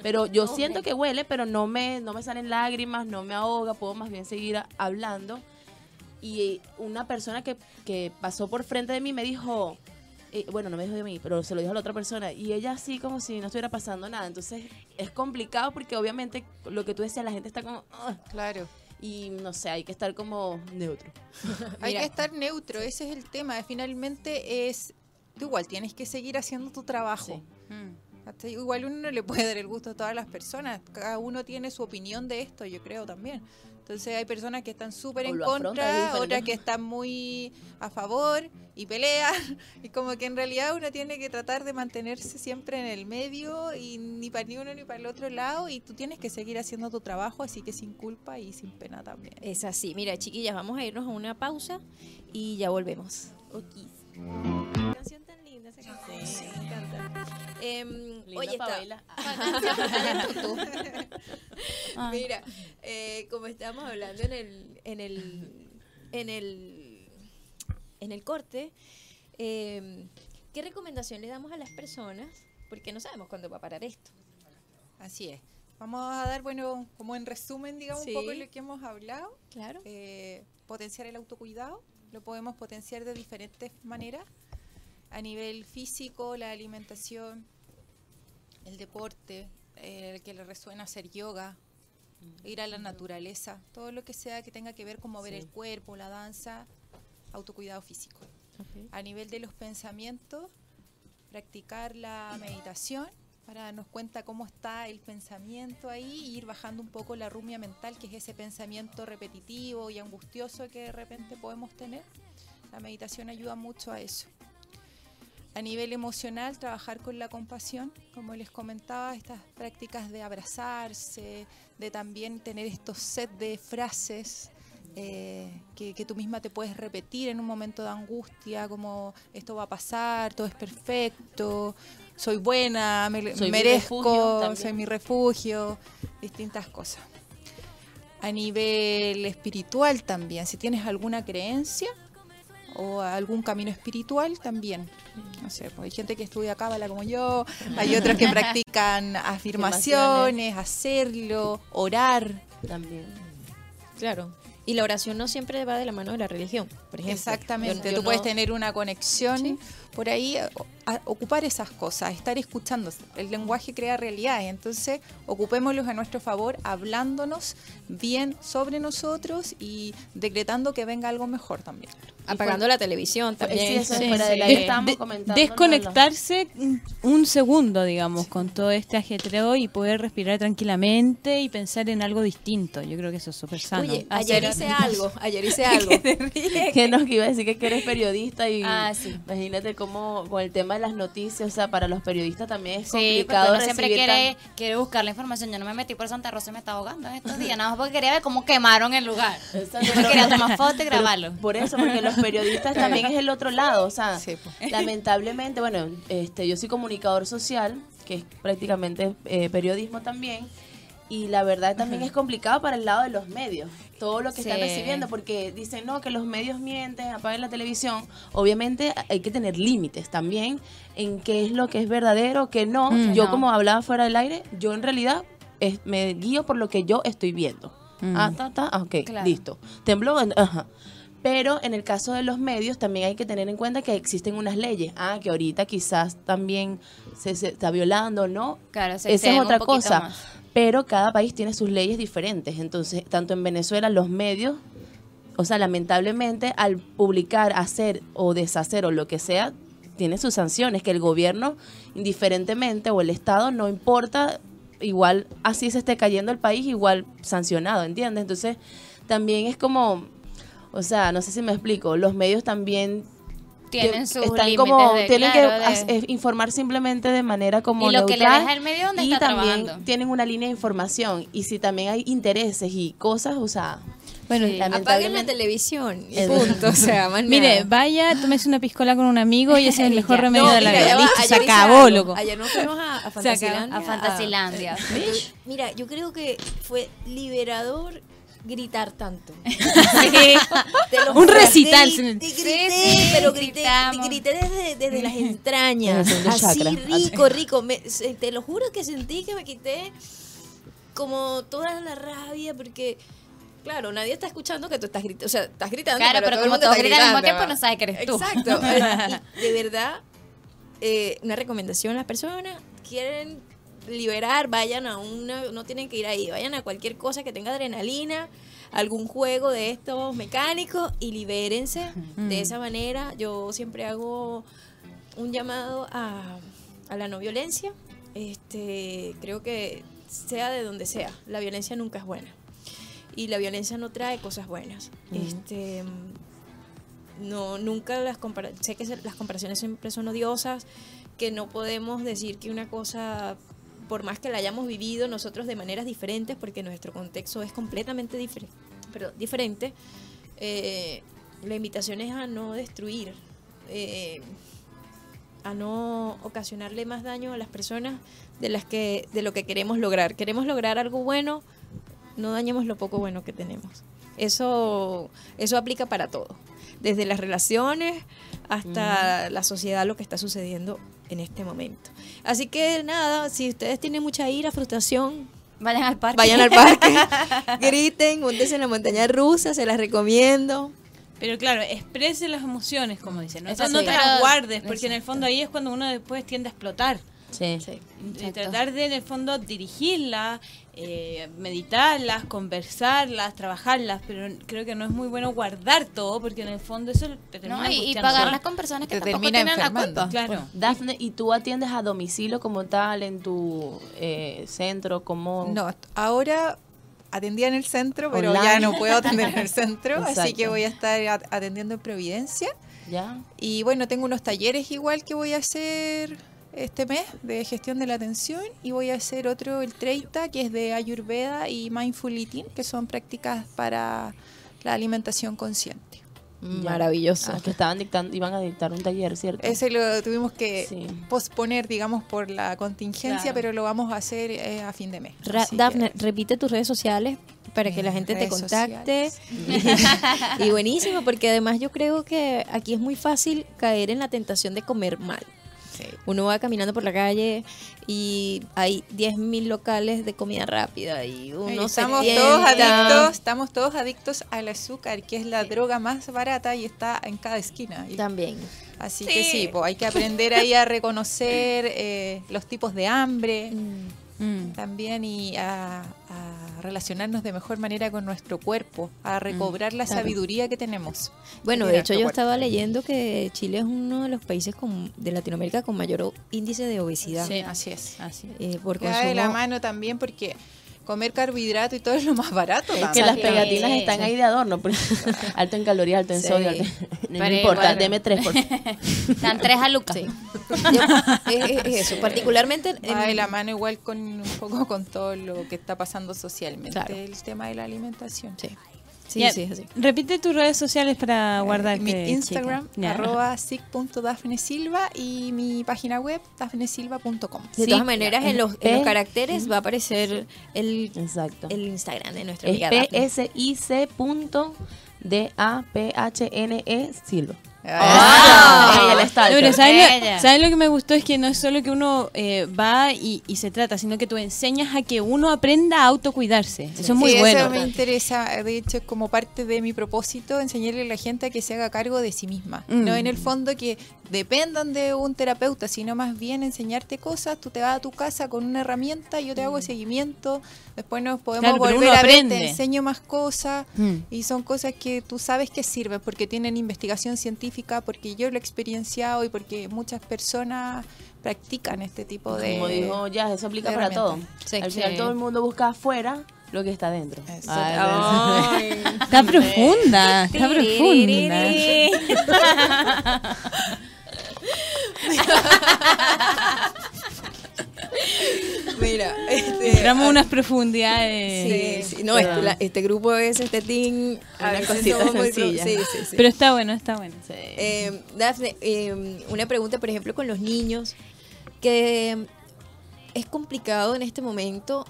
Pero yo siento que huele, pero no me, no me salen lágrimas, no me ahoga, puedo más bien seguir hablando. Y una persona que, que pasó por frente de mí me dijo, eh, bueno, no me dijo de mí, pero se lo dijo a la otra persona, y ella así como si no estuviera pasando nada. Entonces es complicado porque obviamente lo que tú decías, la gente está como, "Ah", Claro. Y no sé, hay que estar como neutro. Hay que estar neutro, ese es el tema. Finalmente es, tú igual tienes que seguir haciendo tu trabajo. Sí. Mm. Igual uno no le puede dar el gusto a todas las personas. Cada uno tiene su opinión de esto, yo creo también. Entonces hay personas que están súper en contra, otras que están muy a favor y pelean. Y como que en realidad uno tiene que tratar de mantenerse siempre en el medio y ni para ni uno ni para el otro lado. Y tú tietés que seguir haciendo tu trabajo, así que sin culpa y sin pena también. Es así. Mira, chiquillas, vamos a irnos a una pausa y ya volvemos. Qué canción tan linda esa canción. Me encanta. Em, Linda oye, está-. Mira, eh, como estábamos hablando en el, en el, en el, en el corte, eh, ¿qué recomendación le damos a las personas? Porque no sabemos cuándo va a parar esto. Así es. Vamos a dar, bueno, como en resumen, digamos, Sí. un poco lo que hemos hablado. Claro. Eh, potenciar el autocuidado. Lo podemos potenciar de diferentes maneras. A nivel físico, la alimentación, el deporte, eh, que le resuena hacer yoga, ir a la naturaleza, todo lo que sea que tenga que ver con mover Sí. el cuerpo, la danza, autocuidado físico. A nivel de los pensamientos, practicar la meditación para darnos cuenta cómo está el pensamiento ahí y ir bajando un poco la rumia mental, que es ese pensamiento repetitivo y angustioso que de repente podemos tener. La meditación ayuda mucho a eso. A nivel emocional, trabajar con la compasión, como les comentaba, estas prácticas de abrazarse, de también tener estos set de frases eh, que, que tú misma te puedes repetir en un momento de angustia, como esto va a pasar, todo es perfecto, soy buena, me, Soy merezco, soy mi refugio, distintas cosas. A nivel espiritual también, si tienes alguna creencia o algún camino espiritual también. No sé, pues hay gente que estudia cábala como yo, hay otros que practican afirmaciones, hacerlo, orar. También. Claro. Y la oración no siempre va de la mano de la religión, por ejemplo. Exactamente, Yo- yo tú puedes tener una conexión por ahí, a- ocupar esas cosas, estar escuchando. El lenguaje crea realidades, entonces ocupémoslos a nuestro favor, hablándonos bien sobre nosotros y decretando que venga algo mejor también. apagando la televisión Sí, también. eso es Sí, fuera sí. aire. De- de- comentando, desconectarse un- un segundo, digamos, con todo este ajetreo y poder respirar tranquilamente y pensar en algo distinto. Yo creo que eso es súper sano. Oye, Hacer- ayer hice algo, ayer hice algo. que nos iba a decir que eres periodista y Ah, sí. imagínate cómo con el tema de las noticias, o sea, para los periodistas también es Sí, complicado uno siempre quiere, quiere buscar la información. Yo no me metí por Santa Rosa y me estaba ahogando estos días, nada más porque quería ver cómo quemaron el lugar. Exacto, Yo me quería tomar foto y grabarlo. Por eso, porque los periodistas también es el otro lado, o sea, Sí, pues. lamentablemente, bueno, este, yo soy comunicador social, que es prácticamente eh, periodismo también, y la verdad también es complicado para el lado de los medios, todo lo que están recibiendo, porque dicen, no, que los medios mienten, apaguen la televisión, obviamente hay que tener límites también en qué es lo que es verdadero, qué no. Mm. yo No. como hablaba fuera del aire, yo en realidad es- me guío por lo que yo estoy viendo. Mm. Ah, ta, ta, ah, ok, Claro. listo. Tembló, ajá. Pero en el caso de los medios también hay que tener en cuenta que existen unas leyes. Ah, que ahorita quizás también se, se está violando, ¿no? Claro, se Esa es otra cosa. más. Pero cada país tiene sus leyes diferentes. Entonces, tanto en Venezuela los medios, o sea, lamentablemente al publicar, hacer o deshacer o lo que sea, tiene sus sanciones, que el gobierno, indiferentemente, o el Estado, no importa, igual así se esté cayendo el país, igual sancionado, ¿entiendes? Entonces, también es como, o sea, no sé si me explico, los medios también Tienen sus están límites como de- tienen claro, que de- informar simplemente de manera como Y lo que le deja el medio donde y está también trabajando. tienen una línea de información y si también hay intereses y cosas o sea Bueno, Sí. Apaguen la televisión y punto, o sea, más Mire, nada. vaya, tómese una piscola con un amigo y ese es el mejor remedio No, de la vida. Listo, se acabó, loco. Ayer nos fuimos a, a Fantasilandia. A Fantasilandia. Mira, yo creo que fue liberador gritar tanto. Te lo Un recital. Grité, grité, Sí, sí, pero grité, gritamos. grité desde, desde las entrañas. Así rico, rico. Me- te lo juro que sentí que me quité como toda la rabia porque... Claro, nadie está escuchando que tú estás gritando. O sea, estás gritando. Claro, pero como todos gritan al mismo tiempo, no sabes que eres tú. Exacto. Y de verdad, eh, una recomendación a las personas quieren liberar, vayan a una, no tienen que ir ahí, vayan a cualquier cosa que tenga adrenalina, algún juego de estos mecánicos y libérense de esa manera. Yo siempre hago un llamado a, a la no violencia. Este, creo que sea de donde sea, la violencia nunca es buena. Y la violencia no trae cosas buenas. Este no nunca las sé que las comparaciones siempre son odiosas que no podemos decir que una cosa por más que la hayamos vivido nosotros de maneras diferentes porque nuestro contexto es completamente diferente pero diferente eh, la invitación es a no destruir eh, a no ocasionarle más daño a las personas de las que de lo que queremos lograr. Queremos lograr algo bueno no dañemos lo poco bueno que tenemos. Eso eso aplica para todo desde las relaciones hasta la sociedad, lo que está sucediendo en este momento. Así que nada, si ustedes tienen mucha ira, frustración, Vayan al parque. vayan al parque, griten, montense en la montaña rusa, se las recomiendo. Pero claro, exprese las emociones, como dicen. No, Eso no te las guardes, porque en el fondo ahí es cuando uno después tiende a explotar. Sí, Sí. Y tratar de, en el fondo, dirigirlas, eh, meditarlas, conversarlas, trabajarlas, pero creo que no es muy bueno guardar todo, porque en el fondo eso te termina No, y, pagarlas con personas que Te tampoco tienen la culpa. Claro. Dafne y tú atiendes a domicilio como tal en tu eh, centro como No, ahora atendía en el centro, pero Online. ya no puedo atender en el centro, así que voy a estar at- atendiendo en Providencia. ya Y bueno, tengo unos talleres igual que voy a hacer este mes de gestión de la atención y voy a hacer otro el 30 que es de Ayurveda y Mindful Eating, que son prácticas para la alimentación consciente. Ya. Maravilloso. Ah, que estaban dictando iban a dictar un taller cierto Ese lo tuvimos que Sí. posponer, digamos, por la contingencia, Claro. pero lo vamos a hacer eh, a fin de mes. Ra- que- repite tus redes sociales para que la gente te contacte. y buenísimo, porque además yo creo que aquí es muy fácil caer en la tentación de comer mal. Sí. Uno va caminando por la calle y hay 10.000 locales de comida rápida y uno Y estamos todos adictos, estamos todos adictos al azúcar, que es la droga más barata y está en cada esquina. Y- También. Así que sí, pues hay que aprender ahí a reconocer eh, los tipos de hambre Mm. también y a, a relacionarnos de mejor manera con nuestro cuerpo, a recobrar la sabiduría que tenemos. Bueno, de hecho yo cuerpo. estaba leyendo que Chile es uno de los países con- de Latinoamérica con mayor índice de obesidad. Sí. Así es. Así. eh, por Que va de la mano también porque comer carbohidrato y todo es lo más barato. Que también. las Sí. pegatinas están ahí de adorno. pues. alto en calorías, alto en Sí. sodio. alto- No Pero importa, deme tres. Por... Están tres a Lucas. Es, es- es eso, particularmente en- Va de la mano igual con un poco con todo lo que está pasando socialmente, Claro. el tema de la alimentación. Sí, sí, Ya, sí, es así. Repite tus redes sociales para guardar. Eh, mi Instagram, Ya. arroba sig.dafnesilva y mi página web, dafnesilva.com. De Sí. todas maneras, en los, en los P- caracteres va a aparecer el, Exacto. el Instagram de nuestra Es amiga Daphne. P-S-I-C.D-A-P-H-N-E Silva. Ah. Ella la pero ¿sabes lo, ¿sabes lo que me gustó? Es que no es solo que uno eh, va y, y se trata, sino que tú enseñas a que uno aprenda a autocuidarse. Eso es muy Sí, bueno. Eso me interesa, de hecho, es como parte de mi propósito, enseñarle a la gente a que se haga cargo de sí misma. Mm. No en el fondo que dependan de un terapeuta, sino más bien enseñarte cosas. Tú te vas a tu casa con una herramienta, yo te hago seguimiento, después nos podemos Claro, volver a ver, aprende. te enseño más cosas. Mm. Y son cosas que tú sabes que sirven porque tienen investigación científica, porque yo lo he experienciado y porque muchas personas practican este tipo de... Como dijo ya, eso aplica para todo. Sí. Al final Sí. todo el mundo busca afuera lo que está dentro. Eso. Ay, Está profunda, está profunda. Mira, este, Entramos a unas profundidades. sí, sí, no, este, la- este grupo es este team. a Una veces cosita somos muy sencilla. pro- Sí, sí, sí. Pero está bueno, está bueno. Sí. Eh, Dafne, eh, una pregunta, por ejemplo, con los niños, que es complicado en este momento,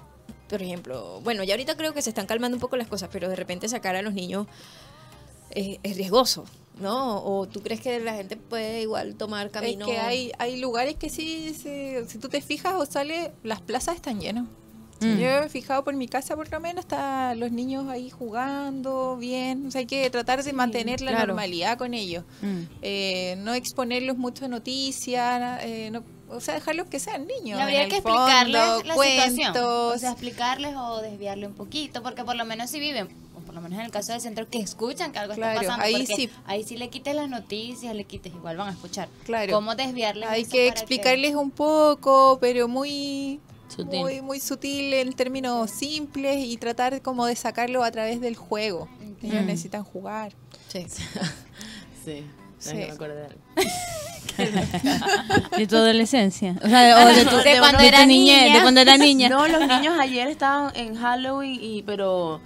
por ejemplo, bueno, ya ahorita creo que se están calmando un poco las cosas, pero de repente sacar a los niños es, es riesgoso, ¿no? ¿O tú crees que la gente puede igual tomar camino? Es que hay, hay lugares que sí, se- si tú te fijas o sale, las plazas están llenas. Mm. Yo he fijado por mi casa, por lo menos, está los niños ahí jugando bien. O sea, hay que tratar de mantener la claro. normalidad con ellos. Mm. Eh, no exponerlos mucho a noticias, eh, no- o sea, dejarlos que sean niños. Habría en que fondo, explicarles la situación. cuentos. O sea, explicarles o desviarle un poquito, porque por lo menos si viven, por lo menos en el caso del centro, que escuchan que algo Claro, está pasando. ahí sí. Ahí sí le quites las noticias, le quites, igual van a escuchar. Claro. ¿Cómo desviarles? Hay que explicarles un poco, pero muy Sutil. muy muy sutil en términos simples y tratar como de sacarlo a través del juego. Ellos Mm. necesitan jugar. Sí. Sí. Sí. Me acuerdo de algo. De tu adolescencia. O sea, o de tu, De cuando de tu era niñez, niña. de cuando era niña. No, los niños ayer estaban en Halloween, y, pero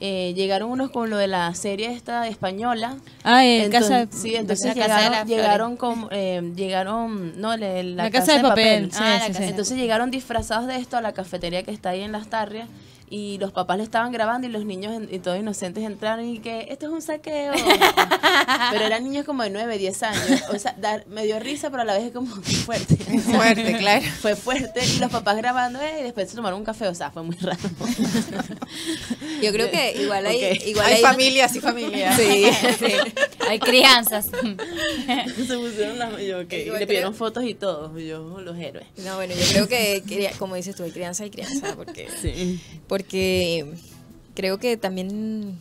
eh, llegaron unos con lo de la serie esta española. Ah, en Entonces- casa. sí, entonces La Casa de llegaron, llegaron con, eh, llegaron, no, le- la, La casa de papel. Sí, Ah, la sí, casa sí. de Entonces llegaron disfrazados de esto a la cafetería que está ahí en Las Tarrias y los papás le estaban grabando y los niños en- y todos inocentes entraron y que esto es un saqueo. pero eran niños como de 9, 10 años. O sea, dar- me dio risa, pero a la vez es como fuerte. Fuerte, claro. Fue fuerte y los papás grabando eh, y después se tomaron un café. O sea, fue muy raro. Yo creo que igual hay, igual hay hay familias y familias. Sí. Hay crianzas. se pusieron las... Yo, y le pidieron creo- fotos y todo. Yo, los héroes. No, bueno, yo creo que, que, como dices tú, hay crianza y crianza, porque, Sí. porque creo que también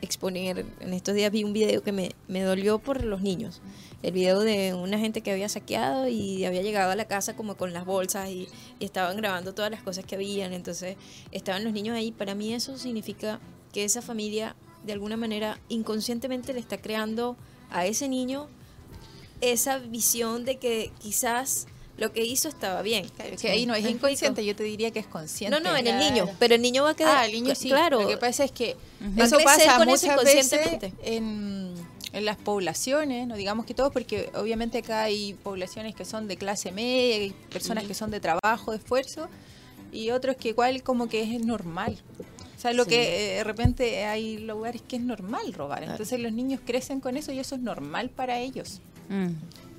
exponer, en estos días vi un video que me, me dolió por los niños, el video de una gente que había saqueado y había llegado a la casa como con las bolsas y, y estaban grabando todas las cosas que habían, entonces estaban los niños ahí, para mí eso significa que esa familia de alguna manera inconscientemente le está creando a ese niño esa visión de que quizás lo que hizo estaba bien. Claro, que ahí no es ¿Me inconsciente, yo te diría que es consciente. No, no, en el niño, pero el niño va a quedar. Ah, el niño sí. Claro. Lo que pasa es que Va a eso pasa con muchas veces en, en las poblaciones, no digamos que todos, porque obviamente acá hay poblaciones que son de clase media, hay personas que son de trabajo, de esfuerzo, y otros que igual como que es normal. O sea, lo Sí. que eh, de repente hay lugares que es normal robar. Entonces los niños crecen con eso y eso es normal para ellos. Mm.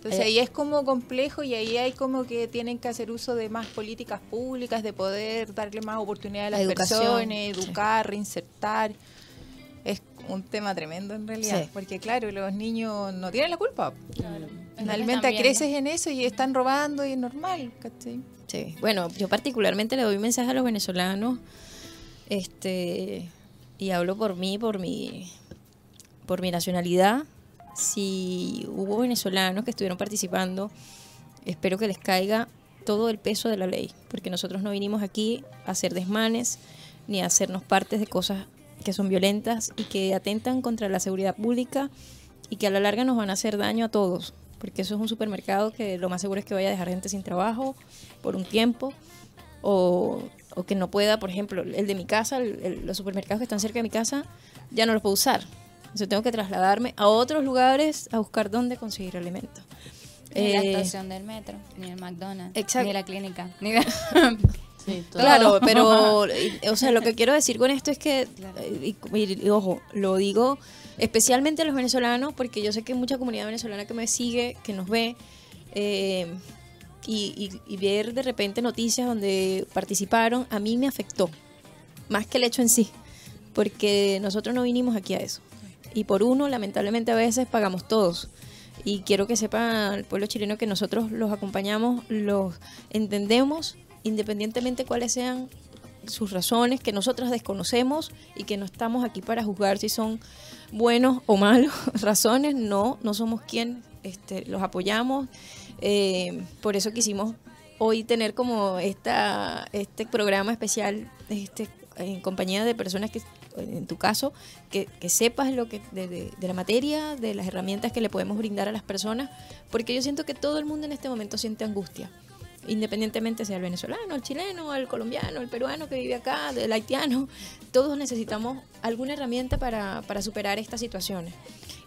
Entonces Eh, ahí es como complejo y ahí hay como que tienen que hacer uso de más políticas públicas, de poder darle más oportunidad a las La educación, personas, sí. educar, reinsertar. Es un tema tremendo en realidad, Sí. porque claro, los niños no tienen la culpa. Que Finalmente viendo. creces en eso y están robando y es normal, ¿cachai? Sí. Bueno, yo particularmente le doy un mensaje a los venezolanos Este, y hablo por mí, por mi, por mi nacionalidad. Si hubo venezolanos que estuvieron participando, espero que les caiga todo el peso de la ley, porque nosotros no vinimos aquí a hacer desmanes ni a hacernos partes de cosas que son violentas y que atentan contra la seguridad pública y que a la larga nos van a hacer daño a todos, porque eso es un supermercado que lo más seguro es que vaya a dejar gente sin trabajo por un tiempo o, que no pueda, por ejemplo, el de mi casa, el- el- los supermercados que están cerca de mi casa, ya no los puedo usar. Entonces tengo que trasladarme a otros lugares a buscar dónde conseguir alimentos. Ni la Eh, estación del metro, ni el McDonald's, Exacto. ni la clínica. Ni la- Sí, todo. Claro, pero, o sea, lo que quiero decir con esto es que, eh, y, y- y ojo, lo digo especialmente a los venezolanos, porque yo sé que hay mucha comunidad venezolana que me sigue, que nos ve, eh, y, y- y ver de repente noticias donde participaron, a mí me afectó, más que el hecho en sí, porque nosotros no vinimos aquí a eso. Y por uno, lamentablemente a veces pagamos todos. Y quiero que sepa el pueblo chileno que nosotros los acompañamos, los entendemos, independientemente cuáles sean sus razones, que nosotros desconocemos y que no estamos aquí para juzgar si son buenos o malos razones. No, no somos quien este, los apoyamos. Eh, por eso quisimos hoy tener como esta, este programa especial este, en compañía de personas que, en tu caso, que, que sepas lo que de, de- de la materia, de las herramientas que le podemos brindar a las personas, porque yo siento que todo el mundo en este momento siente angustia, independientemente sea el venezolano, el chileno, el colombiano, el peruano que vive acá, el haitiano, todos necesitamos alguna herramienta para, para superar estas situaciones.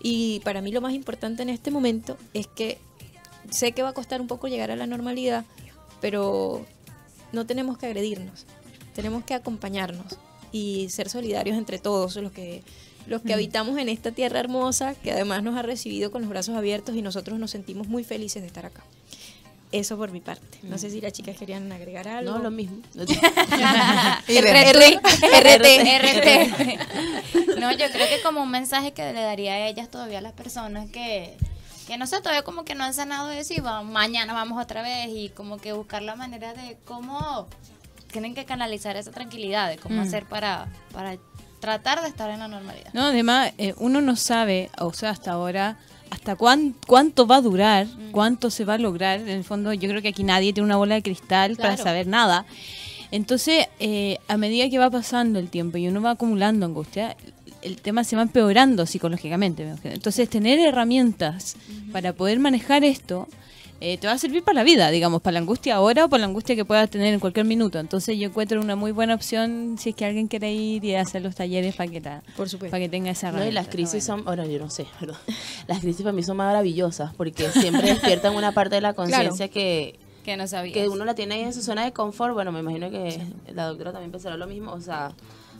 Y para mí lo más importante en este momento es que sé que va a costar un poco llegar a la normalidad, pero no tenemos que agredirnos, tenemos que acompañarnos y ser solidarios entre todos los que los que habitamos en esta tierra hermosa que además nos ha recibido con los brazos abiertos y nosotros nos sentimos muy felices de estar acá. Eso por mi parte. No sé si las chicas querían agregar algo. No, lo mismo. RT. RT. No, yo creo que como un mensaje que le daría a ellas todavía a las personas que, que no sé, todavía como que no han sanado de eso y va- mañana vamos otra vez y como que buscar la manera de cómo tienen que canalizar esa tranquilidad, de cómo Mm. hacer para, para tratar de estar en la normalidad. No, además, eh, uno no sabe, o sea, hasta ahora, hasta cuán- cuánto va a durar, cuánto se va a lograr. En el fondo, yo creo que aquí nadie tiene una bola de cristal para saber nada. Entonces, eh, a medida que va pasando el tiempo y uno va acumulando angustia, el tema se va empeorando psicológicamente. Entonces, tener herramientas para poder manejar esto eh, te va a servir para la vida, digamos, para la angustia ahora o para la angustia que puedas tener en cualquier minuto. Entonces, yo encuentro una muy buena opción si es que alguien quiere ir y hacer los talleres para que, ta- Por supuesto. para que tenga esa No, y herramienta. las crisis bueno. son, ahora yo no sé, perdón. Las crisis para mí son maravillosas porque siempre despiertan una parte de la conciencia que, Que no sabía. que uno la tiene ahí en su zona de confort. Bueno, me imagino que la doctora también pensará lo mismo. O sea,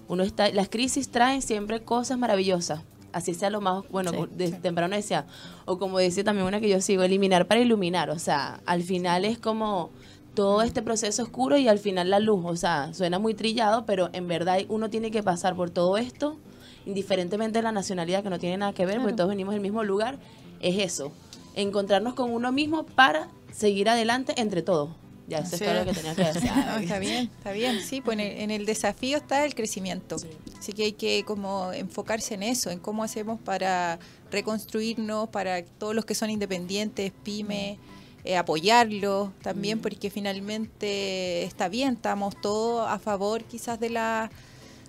uno está, las crisis traen siempre cosas maravillosas. Así sea lo más, bueno, Sí, desde temprano decía, o como decía también una que yo sigo, eliminar para iluminar. O sea, al final es como todo este proceso oscuro y al final la luz. O sea, suena muy trillado, pero en verdad uno tiene que pasar por todo esto, indiferentemente de la nacionalidad, que no tiene nada que ver, porque todos venimos del mismo lugar. Es eso, encontrarnos con uno mismo para seguir adelante entre todos. Ya, eso es todo lo que tenía que decir. No, está bien, está bien, sí, pues en el, en el desafío está el crecimiento. Así que hay que como enfocarse en eso, en cómo hacemos para reconstruirnos, para todos los que son independientes, pymes, eh, apoyarlos también, porque finalmente está bien, estamos todos a favor quizás de la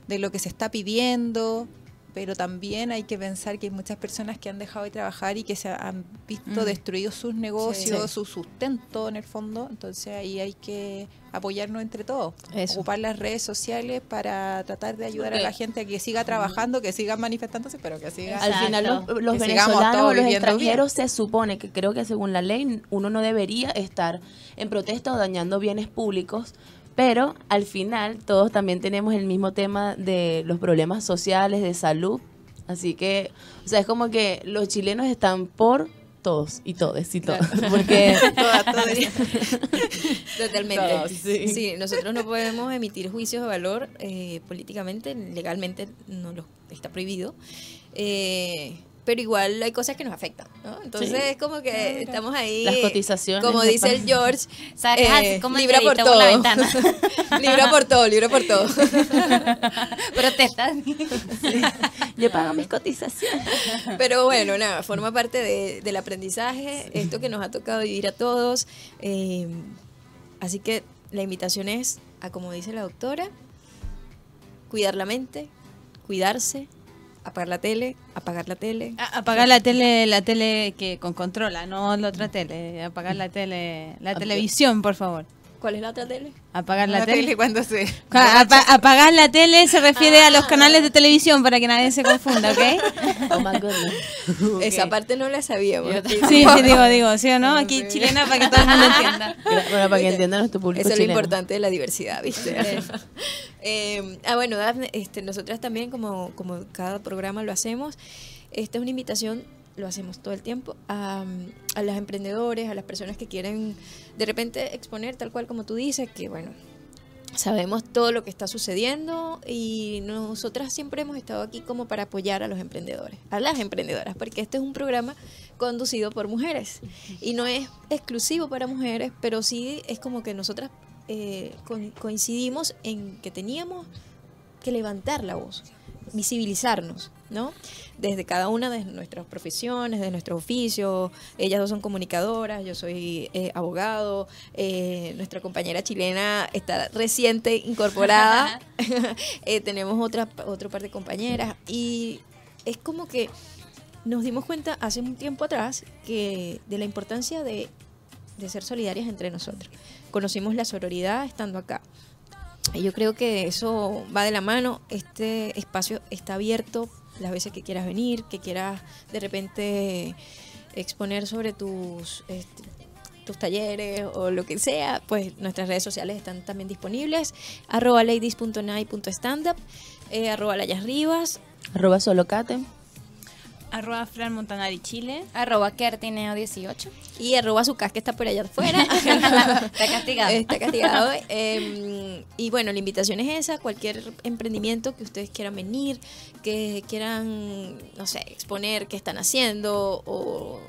de lo que se está pidiendo, pero también hay que pensar que hay muchas personas que han dejado de trabajar y que se han visto Mm. destruidos sus negocios, Sí. su sustento en el fondo, entonces ahí hay que apoyarnos entre todos, Eso. ocupar las redes sociales para tratar de ayudar a la gente a que siga trabajando, que sigan manifestándose, pero que sigan Al final los, Exacto. los venezolanos los extranjeros se supone que creo que según la ley uno no debería estar en protesta o dañando bienes públicos, pero al final todos también tenemos el mismo tema de los problemas sociales, de salud, así que, o sea, es como que los chilenos están por todos y todes y todos, porque todas, todas. Totalmente. Todos, sí. sí. nosotros no podemos emitir juicios de valor eh, políticamente, legalmente no lo está prohibido. Eh, pero igual hay cosas que nos afectan, ¿no? Entonces Sí. es como que estamos ahí. Las cotizaciones. Como dice el George, eh, como libra por todo. la ventana. libra por todo, libra por todo. Protestas. Yo pago mis cotizaciones. Pero bueno, nada, forma parte de- del aprendizaje, esto que nos ha tocado vivir a todos. eh, así que la invitación es a, como dice la doctora, cuidar la mente, cuidarse, apagar la tele, apagar la tele. A- Apagar la tele, la tele que con controla, no la otra tele. Apagar la tele, la televisión, por favor. ¿Cuál es la otra tele? Apagar la, La tele. tele cuando se... Apa- apagar la tele se refiere a los canales de televisión para que nadie se confunda, ¿ok? Oh my goodness. Esa parte no la sabíamos. Sí, sí, digo, digo, ¿sí o no? Aquí chilena para que todo el mundo entienda. Bueno, para que entiendan nuestro público Eso es lo importante de la diversidad, ¿viste? Eh, ah, bueno, Dafne, este, nosotras también, como, como cada programa lo hacemos, esta es una invitación, lo hacemos todo el tiempo, a, a los emprendedores, a las personas que quieren de repente exponer tal cual como tú dices, que bueno, sabemos todo lo que está sucediendo y nosotras siempre hemos estado aquí como para apoyar a los emprendedores, a las emprendedoras, porque este es un programa conducido por mujeres y no es exclusivo para mujeres, pero sí es como que nosotras eh, coincidimos en que teníamos que levantar la voz, visibilizarnos, ¿no? Desde cada una de nuestras profesiones, de nuestro oficio. Ellas dos son comunicadoras, yo soy eh, abogado, eh, nuestra compañera chilena está reciente incorporada, Eh, tenemos otra, otro par de compañeras y es como que nos dimos cuenta hace un tiempo atrás que de la importancia de, de ser solidarias entre nosotros. Conocimos la sororidad estando acá. Y yo creo que eso va de la mano. Este espacio está abierto las veces que quieras venir, que quieras de repente exponer sobre tus, este, tus talleres o lo que sea, pues nuestras redes sociales están también disponibles. Arroba ladies.night.standup, eh, arroba layas rivas, Arroba solocate. Arroba Fran Montanari Chile. Arroba Kertineo18. y arroba su que está por allá afuera. Está castigado. Está castigado. eh, y bueno, la invitación es esa, cualquier emprendimiento que ustedes quieran venir, que quieran, no sé, exponer qué están haciendo o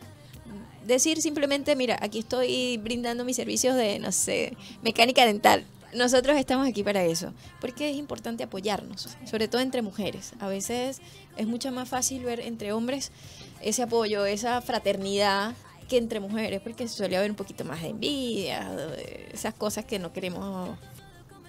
decir simplemente, mira, aquí estoy brindando mis servicios de, no sé, mecánica dental. Nosotros estamos aquí para eso, porque es importante apoyarnos, sobre todo entre mujeres. A veces es mucho más fácil ver entre hombres ese apoyo, esa fraternidad que entre mujeres, porque suele haber un poquito más de envidia, esas cosas que no queremos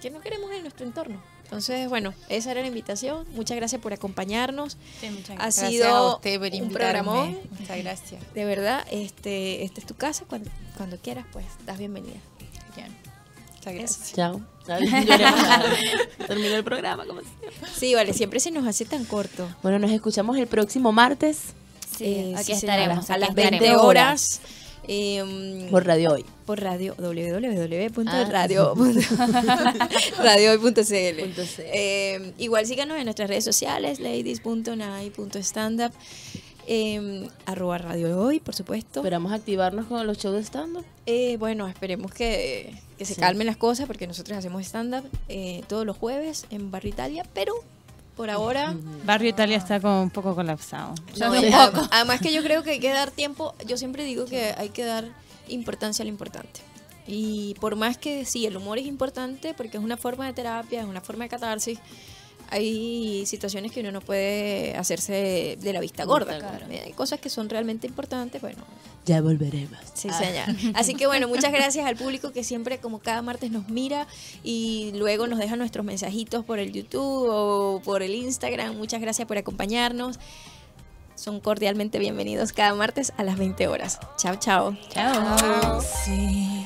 que no queremos en nuestro entorno. Entonces, bueno, esa era la invitación. Muchas gracias por acompañarnos. Sí, muchas Ha gracias. Gracias sido a usted por un programón. Muchas gracias. De verdad, este, esta es tu casa. Cuando, cuando quieras, pues, das bienvenida. Muchas gracias. Chao. Terminó el programa, como. Sí, vale, siempre se nos hace tan corto. Bueno, nos escuchamos el próximo martes Sí, Eh, aquí sí, señora, estaremos. a las 20 estaremos. horas. eh, por Radio Hoy. por radio www.radio Ah. eh, igual síganos en nuestras redes sociales ladies.nai.standup eh, arroba radio hoy por supuesto Esperamos activarnos con los shows de stand-up. Eh, bueno esperemos que, que se Sí. calmen las cosas porque nosotros hacemos stand-up eh, todos los jueves en Barrio Italia pero por ahora Barrio Italia está como un poco colapsado. no, Sí. adem- además que yo creo que hay que dar tiempo, yo siempre digo que hay que dar importancia a lo importante. Y por más que sí, el humor es importante porque es una forma de terapia, es una forma de catarsis, hay situaciones que uno no puede hacerse de la vista gorda. Claro. Hay cosas que son realmente importantes, bueno, Ya volveremos. Sí, señor. Así que bueno, muchas gracias al público que siempre, como cada martes, nos mira y luego nos deja nuestros mensajitos por el YouTube o por el Instagram. Muchas gracias por acompañarnos. Son cordialmente bienvenidos cada martes a las 20 horas. Chao, chao. Chao. Sí.